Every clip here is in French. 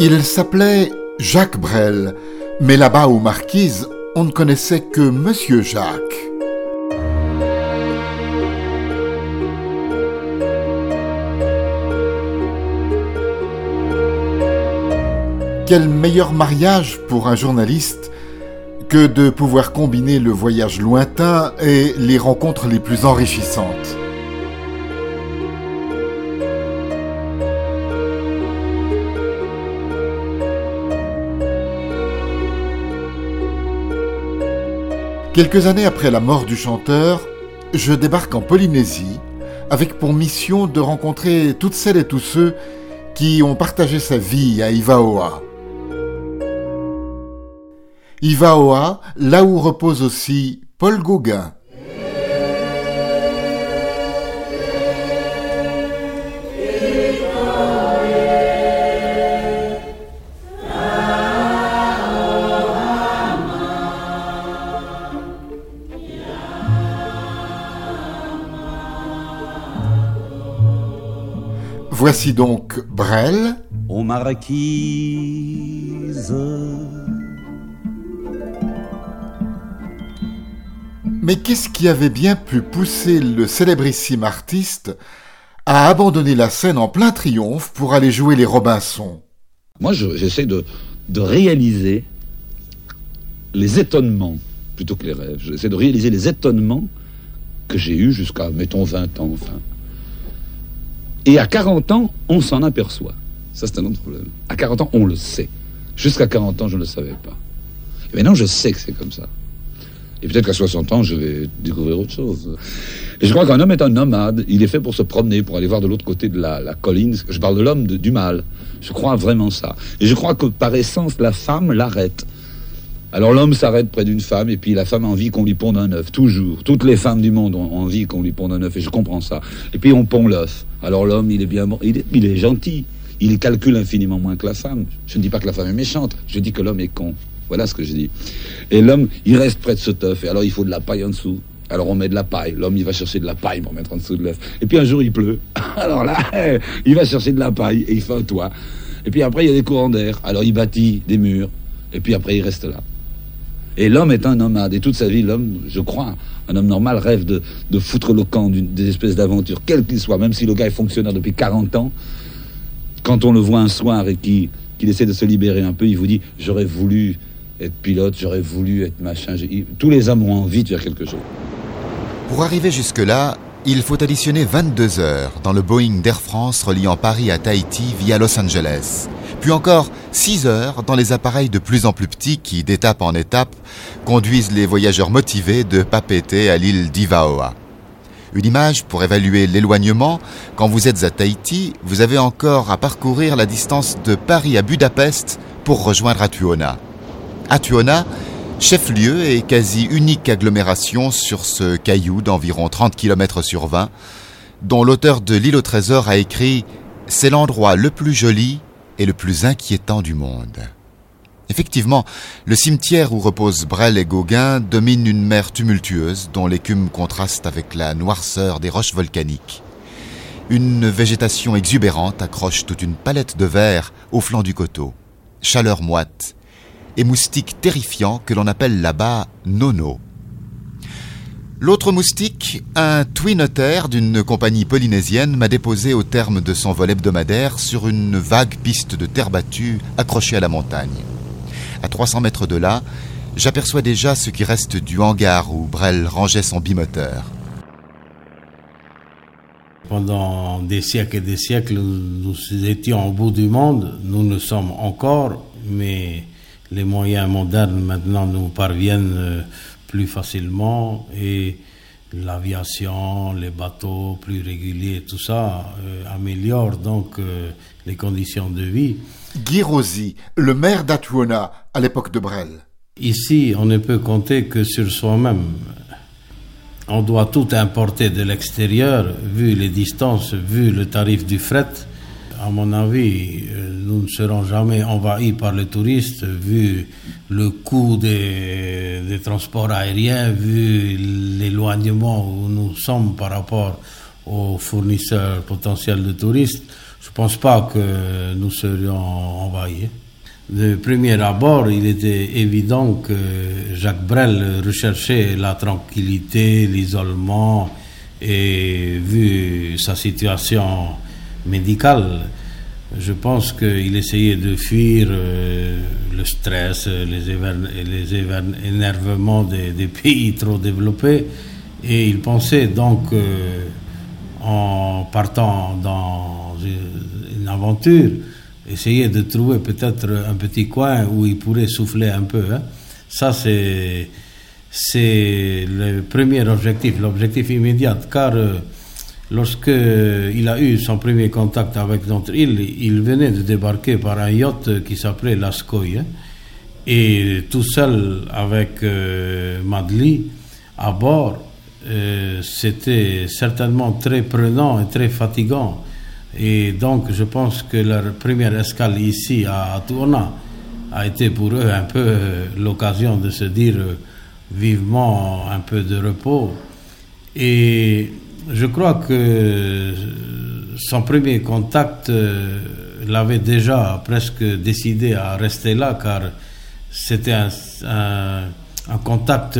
Il s'appelait Jacques Brel, mais là-bas aux Marquises, on ne connaissait que Monsieur Jacques. Quel meilleur mariage pour un journaliste que de pouvoir combiner le voyage lointain et les rencontres les plus enrichissantes. Quelques années après la mort du chanteur, je débarque en Polynésie avec pour mission de rencontrer toutes celles et tous ceux qui ont partagé sa vie à Ivaoa. Ivaoa, là où repose aussi Paul Gauguin. Voici donc Brel. Aux marquises. Mais qu'est-ce qui avait bien pu pousser le célébrissime artiste à abandonner la scène en plein triomphe pour aller jouer les Robinson Moi, j'essaie de, de réaliser les étonnements, plutôt que les rêves. J'essaie de réaliser les étonnements que j'ai eus jusqu'à, mettons, 20 ans, enfin. Et à 40 ans, on s'en aperçoit. Ça, c'est un autre problème. À 40 ans, on le sait. Jusqu'à 40 ans, je ne le savais pas. Et maintenant, je sais que c'est comme ça. Et peut-être qu'à 60 ans, je vais découvrir autre chose. Et je crois qu'un homme est un nomade. Il est fait pour se promener, pour aller voir de l'autre côté de la, colline. Je parle de l'homme du mal. Je crois vraiment ça. Et je crois que par essence, la femme l'arrête. Alors l'homme s'arrête près d'une femme et puis la femme a envie qu'on lui ponde un œuf, toujours. Toutes les femmes du monde ont envie qu'on lui ponde un œuf et je comprends ça. Et puis on pond l'œuf. Alors l'homme, il est bien il est, il gentil. Il calcule infiniment moins que la femme. Je ne dis pas que la femme est méchante, je dis que l'homme est con. Voilà ce que je dis. Et l'homme, il reste près de ce œuf. Et alors, il faut de la paille en dessous. Alors, on met de la paille. L'homme, il va chercher de la paille pour mettre en dessous de l'œuf. Et puis, un jour, il pleut. Alors là, il va chercher de la paille et il fait un toit. Et puis après, il y a des courants d'air. Alors, il bâtit des murs. Et puis après, il reste là. Et l'homme est un nomade. Et toute sa vie, l'homme, je crois, un homme normal rêve de, foutre le camp d'une des espèces d'aventures, quel qu'il soit, même si le gars est fonctionnaire depuis 40 ans. Quand on le voit un soir et qu'il essaie de se libérer un peu, il vous dit J'aurais voulu être pilote, j'aurais voulu être machin. Tous les hommes ont envie de faire quelque chose. Pour arriver jusque-là, il faut additionner 22 heures dans le Boeing d'Air France reliant Paris à Tahiti via Los Angeles. Puis encore 6 heures dans les appareils de plus en plus petits qui, d'étape en étape, conduisent les voyageurs motivés de Papeete à l'île d'Ivaoa. Une image pour évaluer l'éloignement. Quand vous êtes à Tahiti, vous avez encore à parcourir la distance de Paris à Budapest pour rejoindre Atuona. Atuona, chef-lieu et quasi unique agglomération sur ce caillou d'environ 30 km sur 20, dont l'auteur de L'île au trésor a écrit C'est l'endroit le plus joli et le plus inquiétant du monde. Effectivement, le cimetière où reposent Brel et Gauguin domine une mer tumultueuse dont l'écume contraste avec la noirceur des roches volcaniques. Une végétation exubérante accroche toute une palette de verre au flanc du coteau. Chaleur moite, et moustique terrifiant que l'on appelle là-bas nono. L'autre moustique, un twinotaire d'une compagnie polynésienne, m'a déposé au terme de son vol hebdomadaire sur une vague piste de terre battue accrochée à la montagne. À 300 mètres de là, j'aperçois déjà ce qui reste du hangar où Brel rangeait son bimoteur. Pendant des siècles et des siècles, nous étions au bout du monde, nous le sommes encore, mais les moyens modernes maintenant nous parviennent euh, plus facilement et l'aviation, les bateaux plus réguliers, tout ça euh, améliore donc euh, les conditions de vie. Guy Rosy, le maire d'Atuona à l'époque de Brel. Ici, on ne peut compter que sur soi-même. On doit tout importer de l'extérieur, vu les distances, vu le tarif du fret à mon avis, euh, nous ne serons jamais envahis par les touristes vu le coût des, transports aériens, vu l'éloignement où nous sommes par rapport aux fournisseurs potentiels de touristes. je pense pas que nous serions envahis. De premier abord, il était évident que Jacques Brel recherchait la tranquillité, l'isolement, et vu sa situation médicale, je pense qu'il essayait de fuir euh, le stress, les, énervements des, pays trop développés, et il pensait donc, euh, en partant dans une aventure, essayer de trouver peut-être un petit coin où il pourrait souffler un peu. Hein. Ça, c'est, c'est le premier objectif, l'objectif immédiat, car euh, lorsque il a eu son premier contact avec notre île, il venait de débarquer par un yacht qui s'appelait Lascoy. Hein. et tout seul avec euh, Madly à bord, euh, c'était certainement très prenant et très fatigant et donc, je pense que leur première escale ici à Tourna a été pour eux un peu euh, l'occasion de se dire euh, vivement un peu de repos. Et je crois que euh, son premier contact l'avait déjà presque décidé à rester là, car c'était un, contact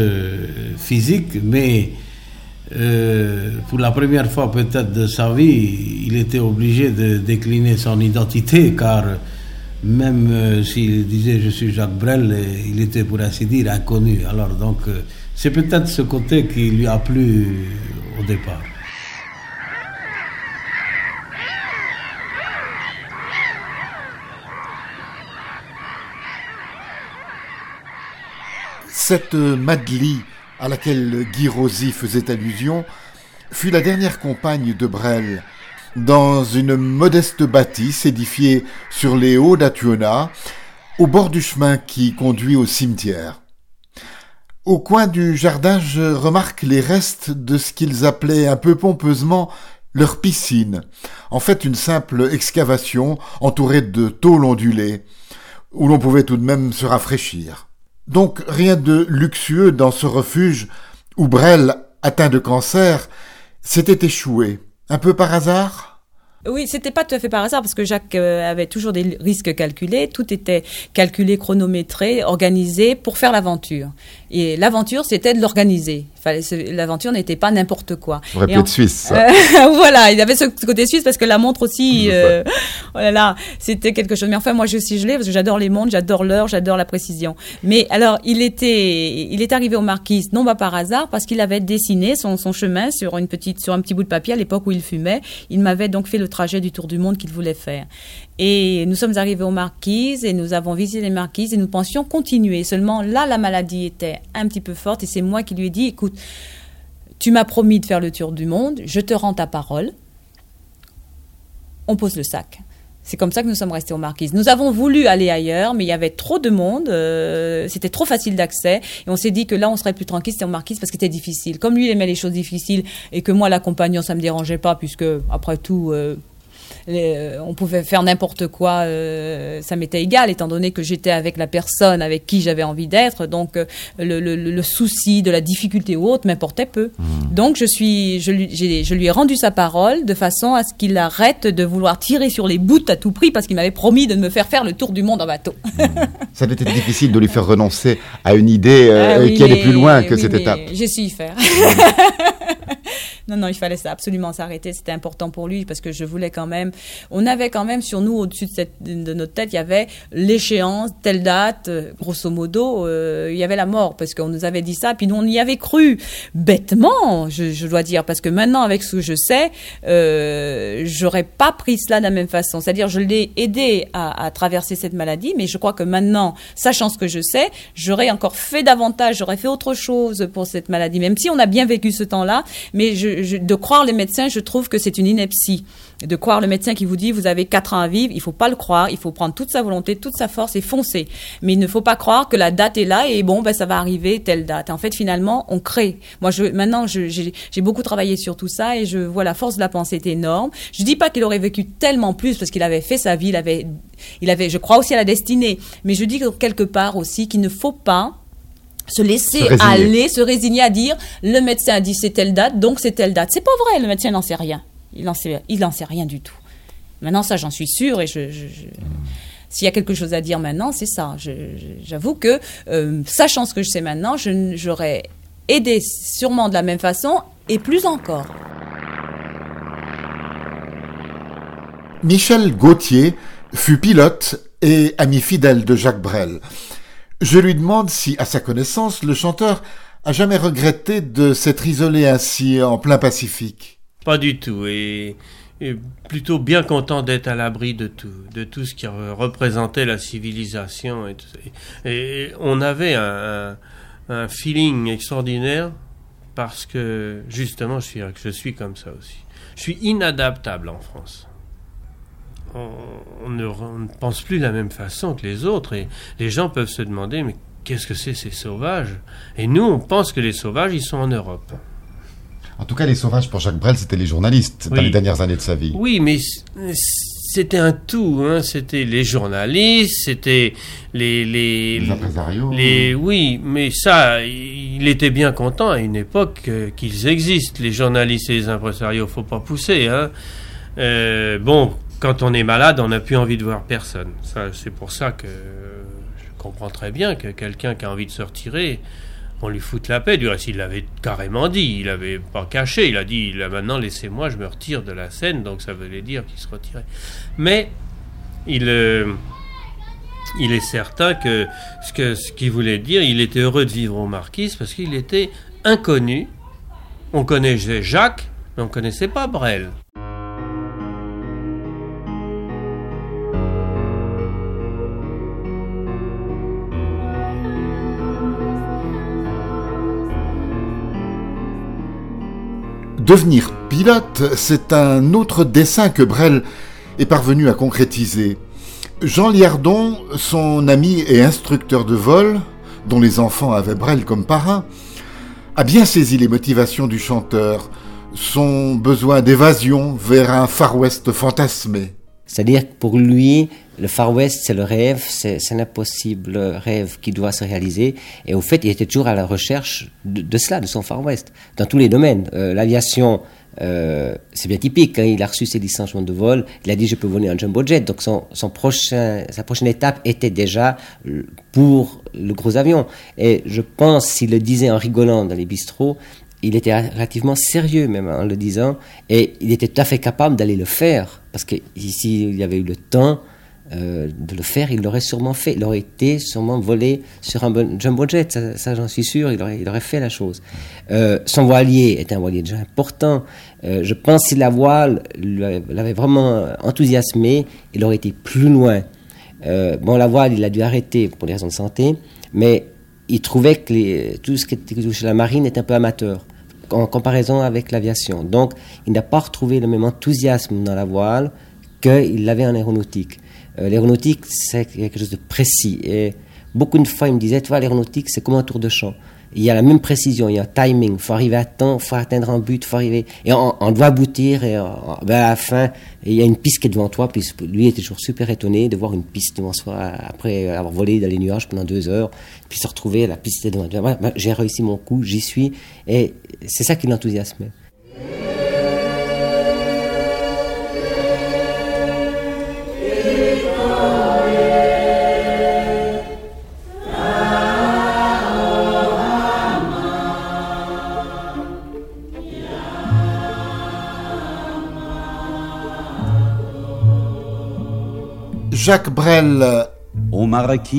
physique, mais euh, pour la première fois peut-être de sa vie, il était obligé de décliner son identité car même euh, s'il disait je suis Jacques Brel, il était pour ainsi dire inconnu. Alors donc euh, c'est peut-être ce côté qui lui a plu au départ. Cette Madly à laquelle Guy Rosy faisait allusion, fut la dernière compagne de Brel, dans une modeste bâtisse édifiée sur les hauts d'Atuona, au bord du chemin qui conduit au cimetière. Au coin du jardin, je remarque les restes de ce qu'ils appelaient un peu pompeusement leur piscine, en fait une simple excavation entourée de tôles ondulées, où l'on pouvait tout de même se rafraîchir. Donc rien de luxueux dans ce refuge où Brel, atteint de cancer, s'était échoué. Un peu par hasard? Oui, c'était pas tout à fait par hasard parce que Jacques euh, avait toujours des risques calculés. Tout était calculé, chronométré, organisé pour faire l'aventure. Et l'aventure, c'était de l'organiser. L'aventure n'était pas n'importe quoi. Aurait pu être suisse. Euh, voilà, il avait ce côté suisse parce que la montre aussi, euh, oh là là, c'était quelque chose. Mais enfin, moi, je suis gelée parce que j'adore les montres, j'adore l'heure, j'adore la précision. Mais alors, il était, il est arrivé au Marquis, non pas par hasard, parce qu'il avait dessiné son, son, chemin sur une petite, sur un petit bout de papier à l'époque où il fumait. Il m'avait donc fait le trajet du tour du monde qu'il voulait faire. Et nous sommes arrivés aux Marquises et nous avons visité les Marquises et nous pensions continuer. Seulement là, la maladie était un petit peu forte et c'est moi qui lui ai dit, écoute, tu m'as promis de faire le tour du monde, je te rends ta parole, on pose le sac. C'est comme ça que nous sommes restés aux Marquises. Nous avons voulu aller ailleurs, mais il y avait trop de monde, euh, c'était trop facile d'accès, et on s'est dit que là, on serait plus tranquille, c'était aux Marquises parce que c'était difficile. Comme lui, il aimait les choses difficiles, et que moi, l'accompagnant, ça me dérangeait pas, puisque après tout, euh, euh, on pouvait faire n'importe quoi, euh, ça m'était égal, étant donné que j'étais avec la personne avec qui j'avais envie d'être. Donc, euh, le, souci de la difficulté ou autre m'importait peu. Hmm. Donc, je, suis, je, lui, je lui ai rendu sa parole de façon à ce qu'il arrête de vouloir tirer sur les bouts à tout prix parce qu'il m'avait promis de me faire faire le tour du monde en bateau. Hmm. Ça devait être difficile de lui faire renoncer à une idée ah qui allait plus loin que cette étape. J'ai su y faire. Non, non, il fallait absolument s'arrêter. C'était important pour lui parce que je voulais quand même on avait quand même sur nous, au-dessus de, notre tête, il y avait l'échéance, telle date, euh, grosso modo, euh, il y avait la mort, parce qu'on nous avait dit ça, puis nous, on y avait cru bêtement, je, dois dire, parce que maintenant, avec ce que je sais, euh, j'aurais pas pris cela de la même façon. C'est-à-dire, je l'ai aidé à, traverser cette maladie, mais je crois que maintenant, sachant ce que je sais, j'aurais encore fait davantage, j'aurais fait autre chose pour cette maladie, même si on a bien vécu ce temps-là, mais de croire les médecins, je trouve que c'est une ineptie de croire le médecin qui vous dit vous avez quatre ans à vivre, il faut pas le croire, il faut prendre toute sa volonté, toute sa force et foncer. Mais il ne faut pas croire que la date est là et bon ben ça va arriver telle date. En fait finalement on crée. Moi je maintenant j'ai beaucoup travaillé sur tout ça et je vois la force de la pensée est énorme. Je dis pas qu'il aurait vécu tellement plus parce qu'il avait fait sa vie, il avait il avait je crois aussi à la destinée, mais je dis quelque part aussi qu'il ne faut pas se laisser aller, se résigner à dire le médecin a dit c'est telle date, donc c'est telle date. C'est pas vrai, le médecin n'en sait rien. Il n'en sait, il sait rien du tout. Maintenant, ça, j'en suis sûre et je, s'il y a quelque chose à dire maintenant, c'est ça. J'avoue que, euh, sachant ce que je sais maintenant, j'aurais aidé sûrement de la même façon et plus encore. Michel Gauthier fut pilote et ami fidèle de Jacques Brel. Je lui demande si, à sa connaissance, le chanteur a jamais regretté de s'être isolé ainsi en plein Pacifique. Pas du tout, et, plutôt bien content d'être à l'abri de tout, de tout ce qui représentait la civilisation. Et, on avait un, feeling extraordinaire parce que justement, je je suis comme ça aussi. Je suis inadaptable en France on, ne, pense plus de la même façon que les autres. Et les gens peuvent se demander, mais qu'est-ce que c'est ces sauvages? Et nous, on pense que les sauvages, ils sont en Europe. En tout cas, les sauvages pour Jacques Brel, c'était les journalistes dans les dernières années de sa vie. Oui, mais c'était un tout. Hein. C'était les journalistes, c'était les les, les oui, mais ça, il était bien content à une époque euh, qu'ils existent. Les journalistes et les impresarios, faut pas pousser. Hein. Euh, bon, quand on est malade, on n'a plus envie de voir personne. C'est pour ça que je comprends très bien que quelqu'un qui a envie de se retirer, on lui foute la paix. Du reste, il l'avait carrément dit, il n'avait pas caché. Il a dit maintenant, laissez-moi, je me retire de la scène. Donc ça voulait dire qu'il se retirait. Mais il, euh, est certain que ce qu'il voulait dire, il était heureux de vivre au Marquis parce qu'il était inconnu. On connaissait Jacques, mais on connaissait pas Brel. Devenir pilote, c'est un autre dessin que Brel est parvenu à concrétiser. Jean Liardon, son ami et instructeur de vol, dont les enfants avaient Brel comme parrain, a bien saisi les motivations du chanteur, son besoin d'évasion vers un Far West fantasmé. C'est-à-dire que pour lui, le Far West, c'est le rêve, c'est un impossible rêve qui doit se réaliser. Et au fait, il était toujours à la recherche de, cela, de son Far West, dans tous les domaines. Euh, l'aviation, euh, c'est bien typique. Quand il a reçu ses licences de vol, il a dit je peux voler un jumbo jet. Donc son, son sa prochaine étape était déjà pour le gros avion. Et je pense, s'il le disait en rigolant dans les bistrots, il était relativement sérieux même en le disant, et il était tout à fait capable d'aller le faire, parce que ici il y avait eu le temps euh, de le faire, il l'aurait sûrement fait, il aurait été sûrement volé sur un jumbo jet, ça, j'en suis sûr, il aurait, fait la chose. Euh, son voilier est un voilier déjà important, euh, je pense que si la voile l'avait vraiment enthousiasmé, il aurait été plus loin. bon, la voile, il a dû arrêter pour des raisons de santé, mais il trouvait que tout ce qui était touché la marine est un peu amateur en comparaison avec l'aviation. Donc, il n'a pas retrouvé le même enthousiasme dans la voile qu'il l'avait en aéronautique. Euh, l'aéronautique, c'est quelque chose de précis. Et beaucoup de fois, il me disait, tu vois, l'aéronautique, c'est comme un tour de champ il y a la même précision, il y a un timing, il faut arriver à temps, il faut atteindre un but, faut arriver, et on, doit aboutir, et à la fin, il y a une piste qui est devant toi, puis lui était toujours super étonné de voir une piste devant soi, après avoir volé dans les nuages pendant deux heures, puis se retrouver, la piste est devant toi, j'ai réussi mon coup, j'y suis, et c'est ça qui l'enthousiasmait. Jacques Brel. Aux marquises.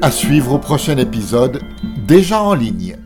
À suivre au prochain épisode, déjà en ligne.